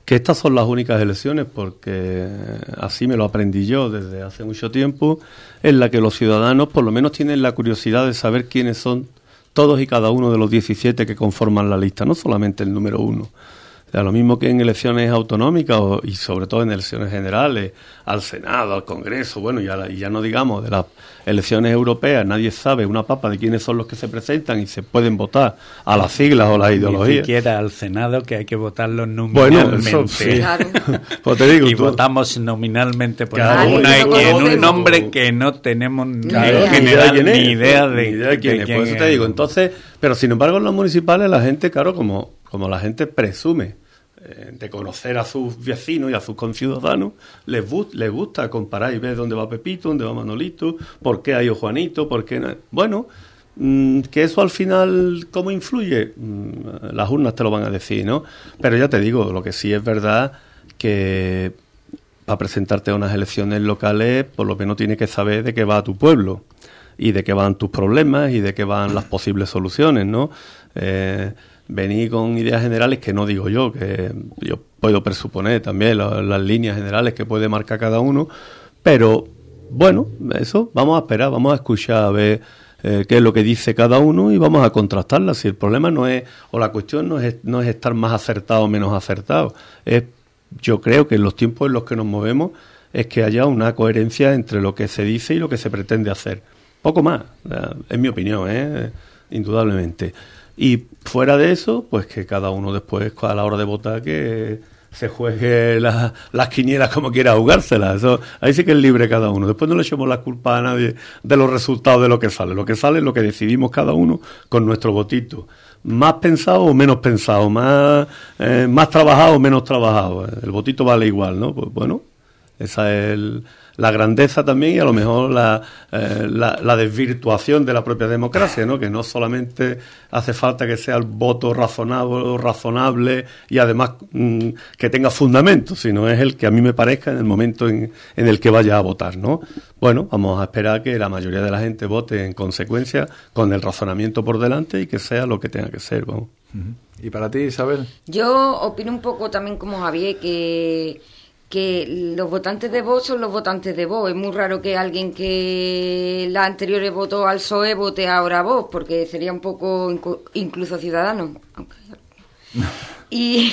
que estas son las únicas elecciones, porque así me lo aprendí yo desde hace mucho tiempo, en la que los ciudadanos por lo menos tienen la curiosidad de saber quiénes son todos y cada uno de los 17 que conforman la lista, no solamente el número uno lo mismo que en elecciones autonómicas y sobre todo en elecciones generales, al Senado, al Congreso, bueno, ya, y ya no digamos de las elecciones europeas, nadie sabe una papa de quiénes son los que se presentan y se pueden votar a las siglas o las ideologías. Ni siquiera al Senado que hay que votarlo nominalmente. Bueno, sí. pues te digo, y votamos nominalmente por una en un nombre que no tenemos ni, general, ni idea de, quién, es. Por eso te digo, entonces, pero sin embargo en los municipales la gente, claro, como como la gente presume eh, de conocer a sus vecinos y a sus conciudadanos, les, les gusta comparar y ver dónde va Pepito, dónde va Manolito, por qué hay Juanito, por qué no. Bueno, mm, que eso al final, ¿cómo influye? Mm, las urnas te lo van a decir, ¿no? Pero ya te digo, lo que sí es verdad que para presentarte a unas elecciones locales, por lo menos tienes que saber de qué va tu pueblo. y de qué van tus problemas y de qué van las posibles soluciones, ¿no? Eh, venir con ideas generales que no digo yo, que yo puedo presuponer también las líneas generales que puede marcar cada uno, pero bueno, eso, vamos a esperar, vamos a escuchar a ver eh, qué es lo que dice cada uno y vamos a contrastarla. Si el problema no es, o la cuestión no es, no es estar más acertado o menos acertado, es, yo creo que en los tiempos en los que nos movemos es que haya una coherencia entre lo que se dice y lo que se pretende hacer. Poco más, es mi opinión, ¿eh? indudablemente. Y fuera de eso, pues que cada uno después, a la hora de votar, que se juegue las quinielas como quiera jugárselas. Eso, ahí sí que es libre cada uno. Después no le echemos la culpa a nadie de los resultados de lo que sale. Lo que sale es lo que decidimos cada uno con nuestro votito. Más pensado o menos pensado, más, eh, más trabajado o menos trabajado. El votito vale igual, ¿no? Pues bueno, esa es el, la grandeza también y a lo mejor eh, la, la, desvirtuación de la propia democracia, ¿no? que no solamente hace falta que sea el voto razonable, razonable y además mm, que tenga fundamento, sino es el que a mí me parezca en el momento en, el que vaya a votar. ¿no? Bueno, vamos a esperar que la mayoría de la gente vote en consecuencia con el razonamiento por delante y que sea lo que tenga que ser. Vamos. ¿Y para ti, Isabel? Yo opino un poco también como Javier que que los votantes de Vox son los votantes de Vox. Es muy raro que alguien que la anteriores votó al PSOE vote ahora a Vox, porque sería un poco incluso ciudadano. y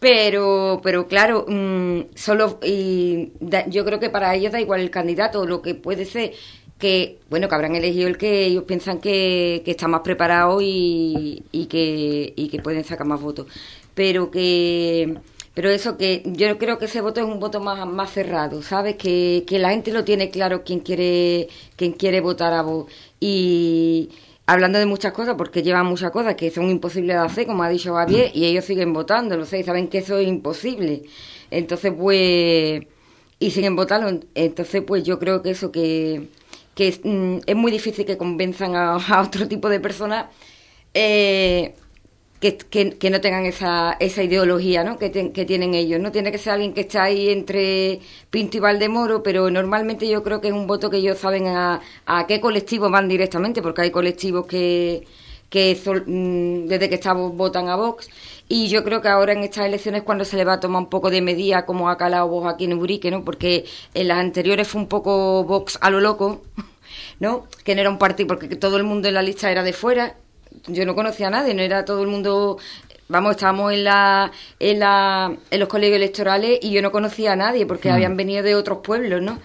pero pero claro, mm, solo y yo creo que para ellos da igual el candidato, lo que puede ser que bueno que habrán elegido el que ellos piensan que, que está más preparado y, y que y que pueden sacar más votos, pero que pero eso que yo creo que ese voto es un voto más, más cerrado, ¿sabes? Que, que la gente lo tiene claro quién quiere, quién quiere votar a vos. Y hablando de muchas cosas, porque llevan muchas cosas que son imposibles de hacer, como ha dicho Javier, y ellos siguen votando, lo sé, y saben que eso es imposible. Entonces, pues, y siguen votando. Entonces, pues yo creo que eso que, que es, mm, es muy difícil que convenzan a, a otro tipo de personas. Eh, que, que, no tengan esa, esa ideología ¿no? que, que tienen ellos. No tiene que ser alguien que está ahí entre Pinto y Valdemoro, pero normalmente yo creo que es un voto que ellos saben a, a qué colectivo van directamente, porque hay colectivos que, que mm, desde que estamos votan a Vox. Y yo creo que ahora en estas elecciones cuando se le va a tomar un poco de medida como ha calado Vox aquí en Urique, ¿no? Porque en las anteriores fue un poco Vox a lo loco, ¿no? Que no era un partido, porque todo el mundo en la lista era de fuera yo no conocía a nadie, no era todo el mundo vamos, estábamos en, la, en, la, en los colegios electorales y yo no conocía a nadie porque mm. habían venido de otros pueblos, ¿no?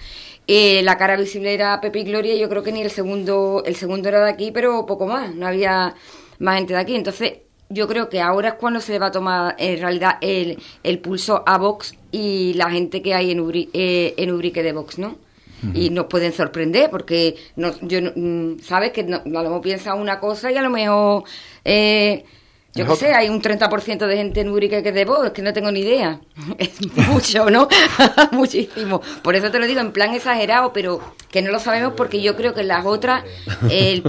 Eh, la cara visible era Pepe y Gloria, yo creo que ni el segundo, el segundo era de aquí, pero poco más, no había más gente de aquí. Entonces, yo creo que ahora es cuando se le va a tomar en realidad el, el pulso a Vox y la gente que hay en, eh, en Ubrique de Vox, ¿no? Y nos pueden sorprender porque no, yo mm, sabes que no, a lo mejor piensa una cosa y a lo mejor eh, yo qué sé, hay un 30% de gente en Urique que es de voz, es que no tengo ni idea. Es mucho, ¿no? Muchísimo. Por eso te lo digo en plan exagerado, pero que no lo sabemos porque yo creo que las otras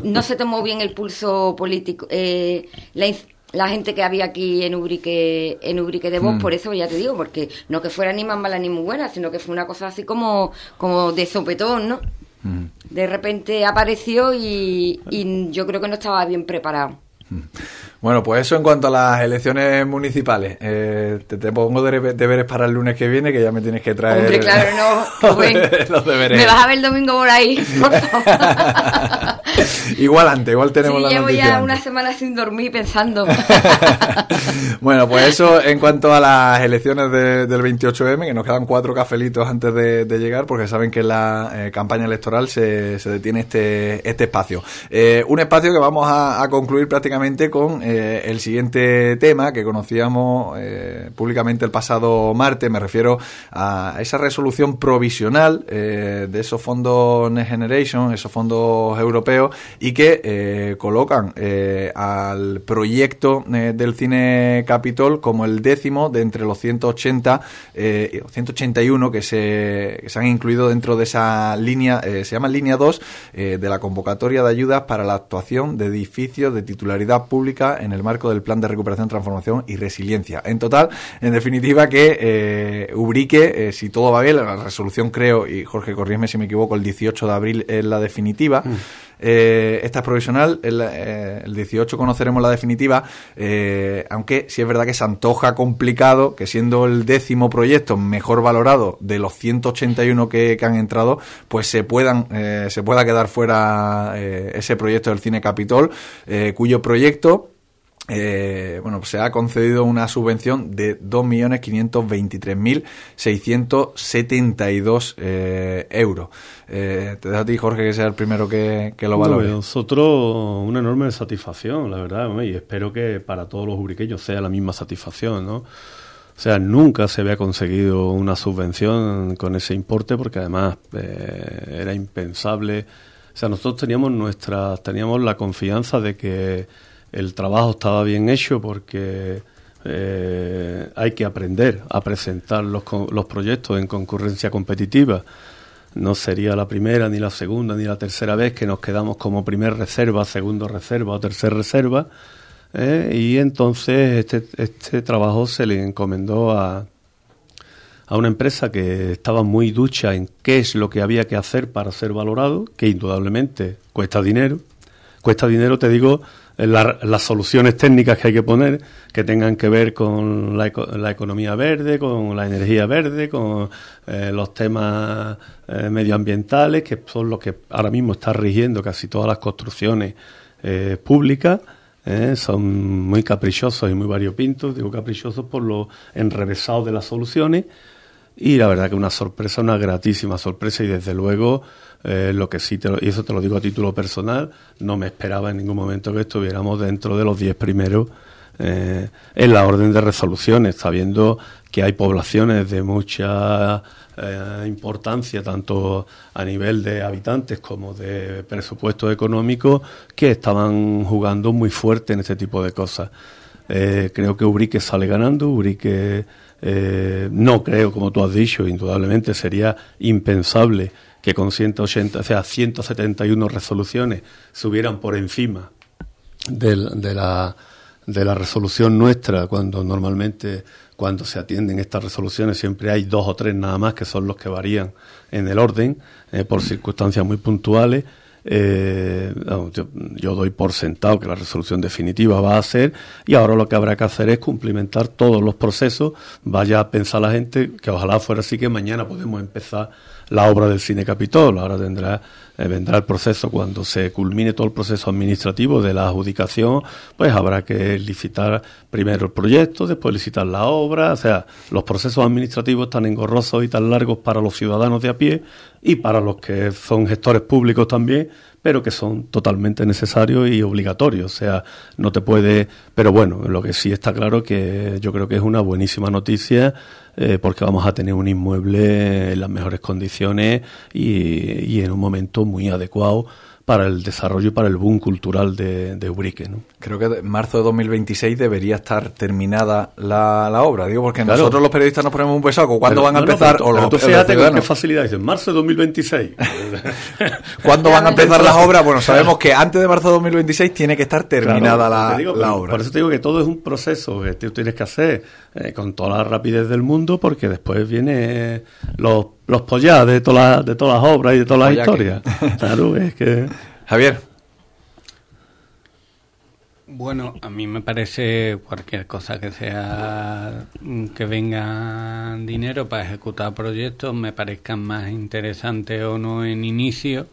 no se tomó bien el pulso político. Eh, la, la gente que había aquí en Ubrique, en Ubrique de Voz, mm. por eso ya te digo, porque no que fuera ni más mala ni muy buena, sino que fue una cosa así como, como de sopetón, ¿no? Mm. De repente apareció y, y yo creo que no estaba bien preparado. Mm. Bueno, pues eso en cuanto a las elecciones municipales. Eh, te, pongo deberes para el lunes que viene, que ya me tienes que traer. Hombre, claro, no. los deberes. Me vas a ver el domingo por ahí, igual antes, igual tenemos la llevo ya una semana sin dormir pensando. bueno, pues eso en cuanto a las elecciones del 28M, que nos quedan cuatro cafelitos antes de, llegar, porque saben que en la eh, campaña electoral se, detiene este, este espacio. Eh, un espacio que vamos a, concluir prácticamente con eh, el siguiente tema que conocíamos eh, públicamente el pasado martes. Me refiero a esa resolución provisional eh, de esos fondos Next Generation, esos fondos europeos, y que colocan al proyecto del cine Capitol como el décimo de entre los 180 181 que se, que se han incluido dentro de esa línea, se llama línea 2 de la convocatoria de ayudas para la actuación de edificios de titularidad pública en el marco del Plan de Recuperación, Transformación y Resiliencia. En total, en definitiva, que eh, Ubrique, eh, si todo va bien, la resolución creo, y Jorge, corrígeme si me equivoco, el 18 de abril es la definitiva. Mm. Eh, esta es provisional, el, eh, el, 18 conoceremos la definitiva, eh, aunque sí es verdad que se antoja complicado que siendo el décimo proyecto mejor valorado de los 181 que, que han entrado, pues se puedan se pueda quedar fuera ese proyecto del Cine Capitol, cuyo proyecto eh, bueno, pues se ha concedido una subvención de 2.523.672 eh, euros. Eh, te dejo a ti, Jorge, que sea el primero que, lo valore. nosotros, una enorme satisfacción, la verdad, y espero que para todos los ubriqueños sea la misma satisfacción, ¿no? O sea, nunca se había conseguido una subvención con ese importe porque además eh, era impensable. O sea, nosotros teníamos nuestra, teníamos la confianza de que el trabajo estaba bien hecho porque eh, hay que aprender a presentar los, los proyectos en concurrencia competitiva. No sería la primera, ni la segunda, ni la tercera vez que nos quedamos como primer reserva, segundo reserva o tercer reserva. ¿eh? y entonces este, este trabajo se le encomendó a, a una empresa que estaba muy ducha en qué es lo que había que hacer para ser valorado, que indudablemente cuesta dinero. Cuesta dinero, te digo, las soluciones técnicas que hay que poner que tengan que ver con la, economía verde, con la energía verde, con eh, los temas eh, medioambientales, que son los que ahora mismo están rigiendo casi todas las construcciones eh, públicas. son muy caprichosos y muy variopintos, digo caprichosos por lo enrevesado de las soluciones y la verdad que una sorpresa, una gratísima sorpresa y desde luego eh, lo que sí, te y eso te lo digo a título personal, no me esperaba en ningún momento que estuviéramos dentro de los diez primeros eh, en la orden de resoluciones, sabiendo que hay poblaciones de mucha eh, importancia, tanto a nivel de habitantes como de presupuesto económico, que estaban jugando muy fuerte en este tipo de cosas. creo que Ubrique sale ganando, Ubrique no creo, como tú has dicho, indudablemente sería impensable que con 180, o sea, 171 resoluciones subieran por encima de, la, de la resolución nuestra, cuando normalmente cuando se atienden estas resoluciones siempre hay dos o tres nada más que son los que varían en el orden eh, por circunstancias muy puntuales. Eh, yo, yo, doy por sentado que la resolución definitiva va a ser y ahora lo que habrá que hacer es cumplimentar todos los procesos. Vaya a pensar la gente que ojalá fuera así que mañana podemos empezar la obra del Cine Capitol. Ahora tendrá, eh, vendrá el proceso cuando se culmine todo el proceso administrativo de la adjudicación, pues habrá que licitar primero el proyecto, después licitar la obra. O sea, los procesos administrativos tan engorrosos y tan largos para los ciudadanos de a pie y para los que son gestores públicos también, pero que son totalmente necesarios y obligatorios. O sea, no te puede. Pero bueno, lo que sí está claro que yo creo que es una buenísima noticia eh, porque vamos a tener un inmueble en las mejores condiciones y, y en un momento muy adecuado para el desarrollo y para el boom cultural de, de Ubrique. ¿no? Creo que en marzo de 2026 debería estar terminada la, la obra, digo, porque nosotros los periodistas nos ponemos un pesaco. ¿Cuándo van a empezar? o los, tú fíjate con qué facilidad en marzo de 2026. ¿Cuándo van a empezar las obras? Bueno, sabemos que antes de marzo de 2026 tiene que estar terminada la, la, obra. Por eso te digo que todo es un proceso que tú tienes que hacer eh, con toda la rapidez del mundo, porque después viene los los pollás de todas las, de todas las obras y de todas las historias. Claro, es que... Javier. Bueno, a mí me parece cualquier cosa que sea que venga dinero para ejecutar proyectos me parezcan más interesantes o no en inicio,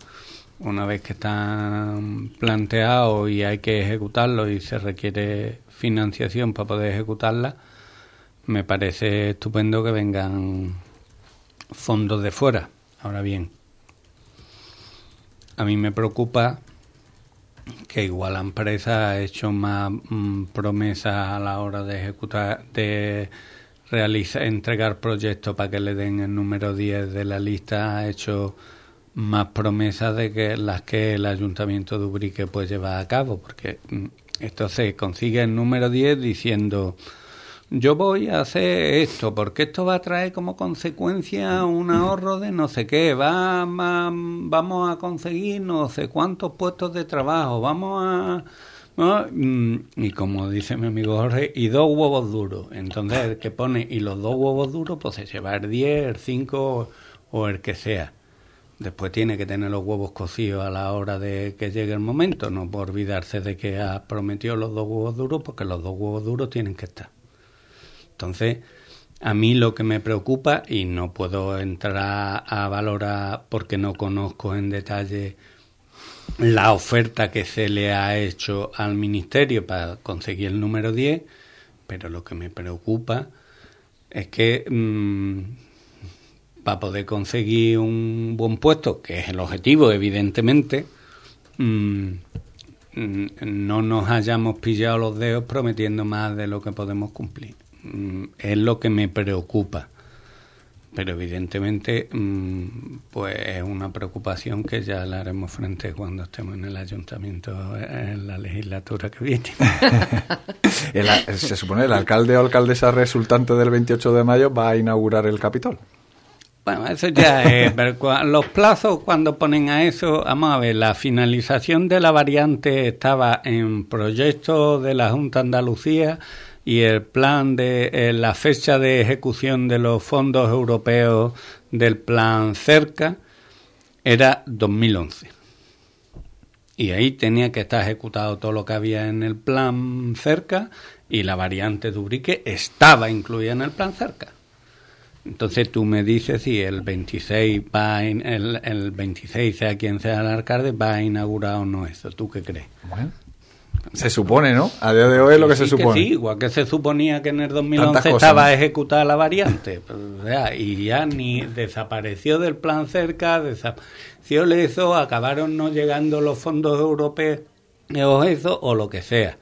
una vez que están planteados y hay que ejecutarlos y se requiere financiación para poder ejecutarla, me parece estupendo que vengan fondos de fuera. Ahora bien, a mí me preocupa que igual la empresa ha hecho más mm, promesas a la hora de ejecutar, de realizar, entregar proyectos para que le den el número 10 de la lista, ha hecho más promesas de que las que el ayuntamiento de Ubrique puede llevar a cabo, porque mm, esto se consigue el número 10 diciendo yo voy a hacer esto, porque esto va a traer como consecuencia un ahorro de no sé qué, va, vamos a conseguir no sé cuántos puestos de trabajo, vamos a Mm, y como dice mi amigo Jorge, y dos huevos duros. Entonces, el que pone y los dos huevos duros, pues se lleva el 10, el 5 o el que sea. Después tiene que tener los huevos cocidos a la hora de que llegue el momento, no por olvidarse de que ha prometido los dos huevos duros, porque los dos huevos duros tienen que estar. Entonces, a mí lo que me preocupa, y no puedo entrar a, valorar porque no conozco en detalle la oferta que se le ha hecho al Ministerio para conseguir el número 10, pero lo que me preocupa es que mm, para poder conseguir un buen puesto, que es el objetivo, evidentemente, mm, mm, no nos hayamos pillado los dedos prometiendo más de lo que podemos cumplir. Mm, es lo que me preocupa. Pero evidentemente, pues es una preocupación que ya la haremos frente cuando estemos en el ayuntamiento en la legislatura que viene. se supone el alcalde o alcaldesa resultante del 28 de mayo va a inaugurar el Capitol. Bueno, eso ya es. los plazos, cuando ponen a eso, vamos a ver, la finalización de la variante estaba en proyecto de la Junta de Andalucía y el plan de eh, la fecha de ejecución de los fondos europeos del plan cerca era 2011. Y ahí tenía que estar ejecutado todo lo que había en el plan cerca y la variante de Ubrique estaba incluida en el plan cerca. Entonces tú me dices si el 26 va el, el 26 sea quien sea el alcalde va a inaugurar o no eso. ¿Tú qué crees? Se supone, ¿no? A día de hoy es lo que se supone. sí, igual que se suponía que en el 2011 estaba ejecutada la variante. Pues, y ya ni desapareció del plan cerca, desapareció eso, acabaron no llegando los fondos europeos o eso, o lo que sea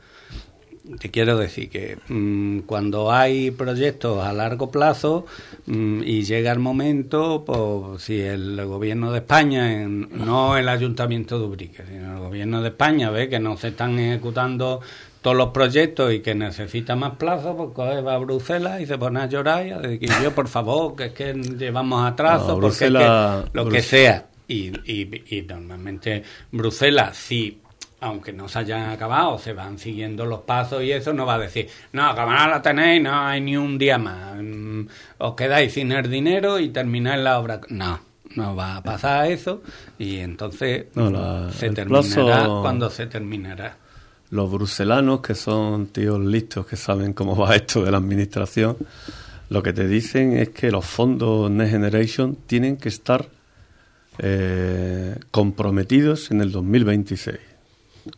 te quiero decir que mm, cuando hay proyectos a largo plazo mm, y llega el momento, pues si el gobierno de España, no el ayuntamiento de Ubrique, sino el gobierno de España ve que no se están ejecutando todos los proyectos y que necesita más plazo, pues coge, va a Bruselas y se pone a llorar y a decir yo, por favor, que es que llevamos atraso, porque es que lo que sea. Y, y, y normalmente Bruselas, sí aunque no se hayan acabado, se van siguiendo los pasos y eso, no va a decir, no, acabada la tenéis, no hay ni un día más, mm, os quedáis sin el dinero y termináis la obra. No, no va a pasar eso y entonces se terminará cuando se terminará. Los bruselanos, que son tíos listos que saben cómo va esto de la administración, lo que te dicen es que los fondos Next Generation tienen que estar eh, comprometidos en el 2026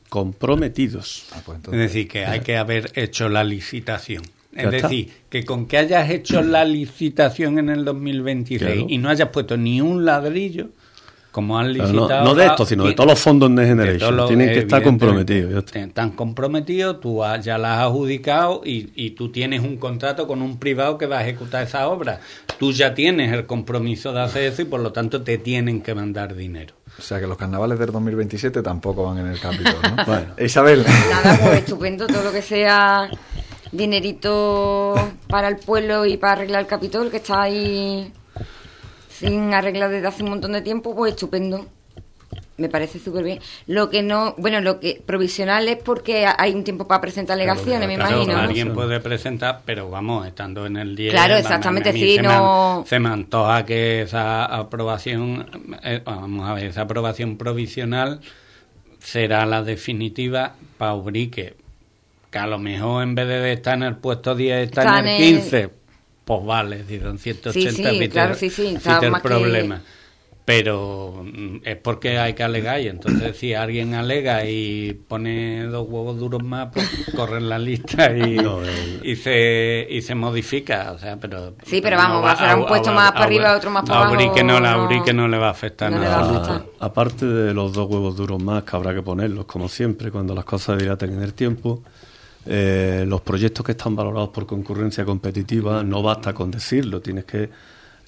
comprometidos. Ah, pues es decir, que hay que haber hecho la licitación. Es decir, que con que hayas hecho la licitación en el 2026 y no hayas puesto ni un ladrillo, como han licitado. No, de esto, sino de todos los fondos de Generation. Tienen que estar comprometidos. Están comprometidos, tú ya las has adjudicado y, y, tú tienes un contrato con un privado que va a ejecutar esa obra. Tú ya tienes el compromiso de hacer eso y por lo tanto te tienen que mandar dinero. O sea que los carnavales del 2027 tampoco van en el capítulo, ¿no? bueno, Isabel. Nada, pues estupendo todo lo que sea dinerito para el pueblo y para arreglar el Capitol, que está ahí sin arreglar desde hace un montón de tiempo, pues estupendo me parece súper bien. Lo que no, bueno, lo que provisional es porque hay un tiempo para presentar alegaciones, me imagino. Alguien puede presentar, pero vamos, estando en el día. Claro, exactamente, sí, no. se me antoja que esa aprobación, eh, vamos a ver, esa aprobación provisional será la definitiva para Ubrique. Que a lo mejor en vez de estar en el puesto 10 está en el 15, pues vale, si son 180 sí, sí, claro, sí, sí, el problema. Pero mm, es porque hay que alegar y entonces si alguien alega y pone dos huevos duros más pues corre la lista y, y se y se modifica o sea pero sí pero vamos va, a ser un puesto más para arriba otro más para abajo que no, la que no le va a afectar nada. aparte de los dos huevos duros más que habrá que ponerlos como siempre cuando las cosas dilaten en el tiempo eh, los proyectos que están valorados por concurrencia competitiva no basta con decirlo tienes que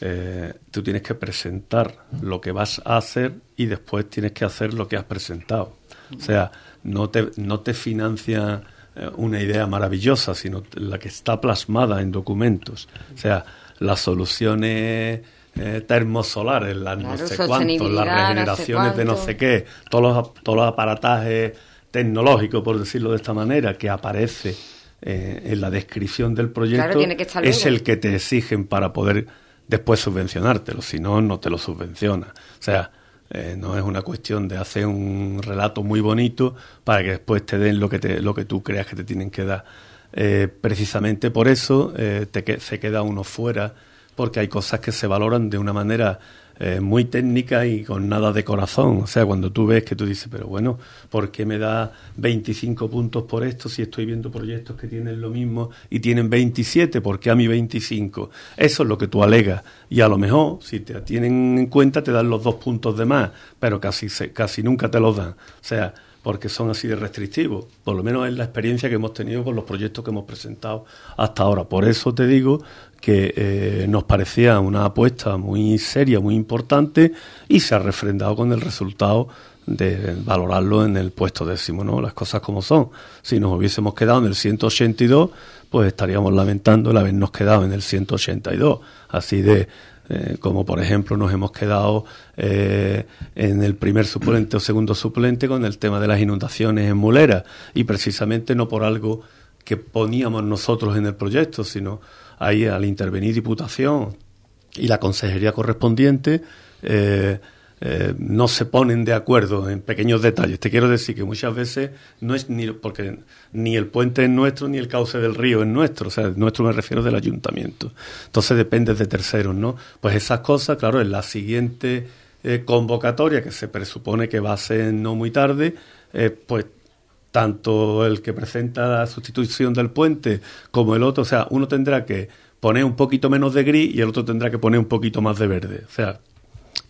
eh, tú tienes que presentar lo que vas a hacer y después tienes que hacer lo que has presentado. O sea, no te, no te financia eh, una idea maravillosa, sino la que está plasmada en documentos. O sea, las soluciones eh, termosolares, las no sé cuántos, las regeneraciones de no sé qué, todos los, todos los aparatajes tecnológico, por decirlo de esta manera, que aparece eh, en la descripción del proyecto, es el que te exigen para poder después subvencionártelo, si no, no te lo subvenciona. O sea, eh, no es una cuestión de hacer un relato muy bonito para que después te den lo que, te, lo que tú creas que te tienen que dar. Eh, precisamente por eso te, se queda uno fuera, porque hay cosas que se valoran de una manera eh, muy técnica y con nada de corazón. O sea, cuando tú ves que tú dices, pero bueno, ¿por qué me da 25 puntos por esto si estoy viendo proyectos que tienen lo mismo y tienen 27? ¿Por qué a mí 25? Eso es lo que tú alegas. Y a lo mejor, si te tienen en cuenta, te dan los dos puntos de más, pero casi, casi nunca te los dan. O sea, porque son así de restrictivos. Por lo menos es la experiencia que hemos tenido con los proyectos que hemos presentado hasta ahora. Por eso te digo que eh, nos parecía una apuesta muy seria, muy importante y se ha refrendado con el resultado de valorarlo en el puesto décimo, ¿no? Las cosas como son. Si nos hubiésemos quedado en el 182, pues estaríamos lamentando el habernos quedado en el 182. Así de, eh, como por ejemplo nos hemos quedado eh, en el primer suplente o segundo suplente con el tema de las inundaciones en Mulera. Y precisamente no por algo que poníamos nosotros en el proyecto, sino ahí al intervenir Diputación y la consejería correspondiente, eh, eh, no se ponen de acuerdo en pequeños detalles. Te quiero decir que muchas veces no es ni porque ni el puente es nuestro ni el cauce del río es nuestro, o sea, nuestro me refiero del ayuntamiento. Entonces depende de terceros, ¿no? Pues esas cosas, claro, en la siguiente eh, convocatoria que se presupone que va a ser no muy tarde, pues tanto el que presenta la sustitución del puente como el otro, o sea, uno tendrá que poner un poquito menos de gris y el otro tendrá que poner un poquito más de verde. O sea,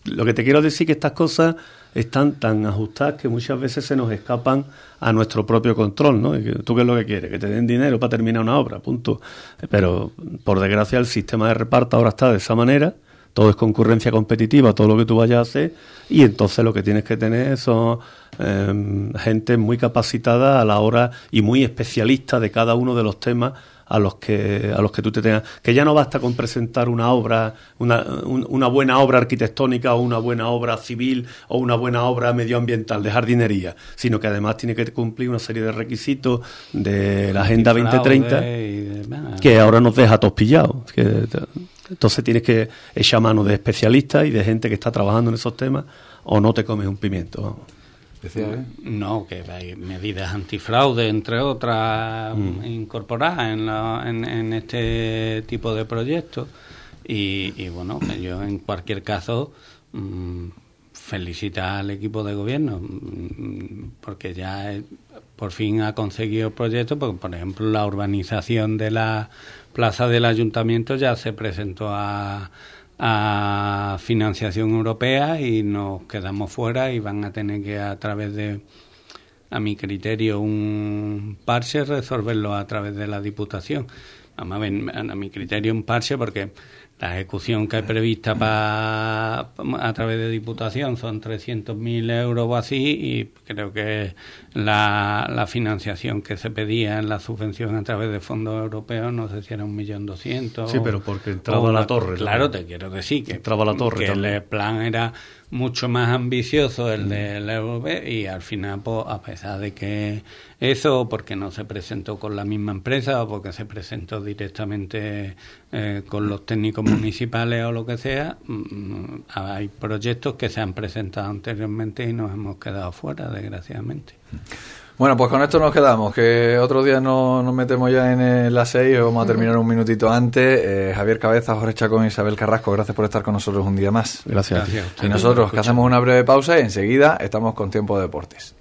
lo que te quiero decir es que estas cosas están tan ajustadas que muchas veces se nos escapan a nuestro propio control, ¿no? ¿Tú qué es lo que quieres? Que te den dinero para terminar una obra, punto. Pero, por desgracia, el sistema de reparto ahora está de esa manera todo es concurrencia competitiva, todo lo que tú vayas a hacer, y entonces lo que tienes que tener son em, gente muy capacitada a la hora y muy especialista de cada uno de los temas a los que a los que tú te tengas. Que ya no basta con presentar una obra una, una buena obra arquitectónica o una buena obra civil o una buena obra medioambiental de jardinería sino que además tiene que cumplir una serie de requisitos de la agenda 2030 que ahora nos deja todos pillados que, entonces tienes que echar mano de especialistas y de gente que está trabajando en esos temas o no te comes un pimiento. ¿eh? No, que hay medidas antifraude, entre otras, mm. incorporadas en, en, este tipo de proyectos. Y, bueno, yo en cualquier caso mmm, felicitar al equipo de gobierno mm, porque ya por fin ha conseguido proyectos, porque por ejemplo la urbanización de la plaza del ayuntamiento ya se presentó a, financiación europea y nos quedamos fuera y van a tener que a través de a mi criterio un parche resolverlo a través de la diputación. A mi criterio un parche porque la ejecución que hay prevista para a través de Diputación son 300.000 euros o así y creo que la, la, financiación que se pedía en la subvención a través de fondos europeos no sé si era un millón doscientos. Sí, pero porque entraba la torre. Claro, te quiero decir que, entraba la torre que el plan era mucho más ambicioso el de la EVB y al final, pues, a pesar de que eso, porque no se presentó con la misma empresa o porque se presentó directamente eh, con los técnicos municipales o lo que sea, mm, hay proyectos que se han presentado anteriormente y nos hemos quedado fuera, desgraciadamente. Bueno, pues con esto nos quedamos, que otro día nos, metemos ya en la 6 vamos a terminar un minutito antes. Eh, Javier Cabeza, Jorge Chacón y Isabel Carrasco, gracias por estar con nosotros un día más. Gracias. Y nosotros que hacemos una breve pausa y enseguida estamos con Tiempo de Deportes.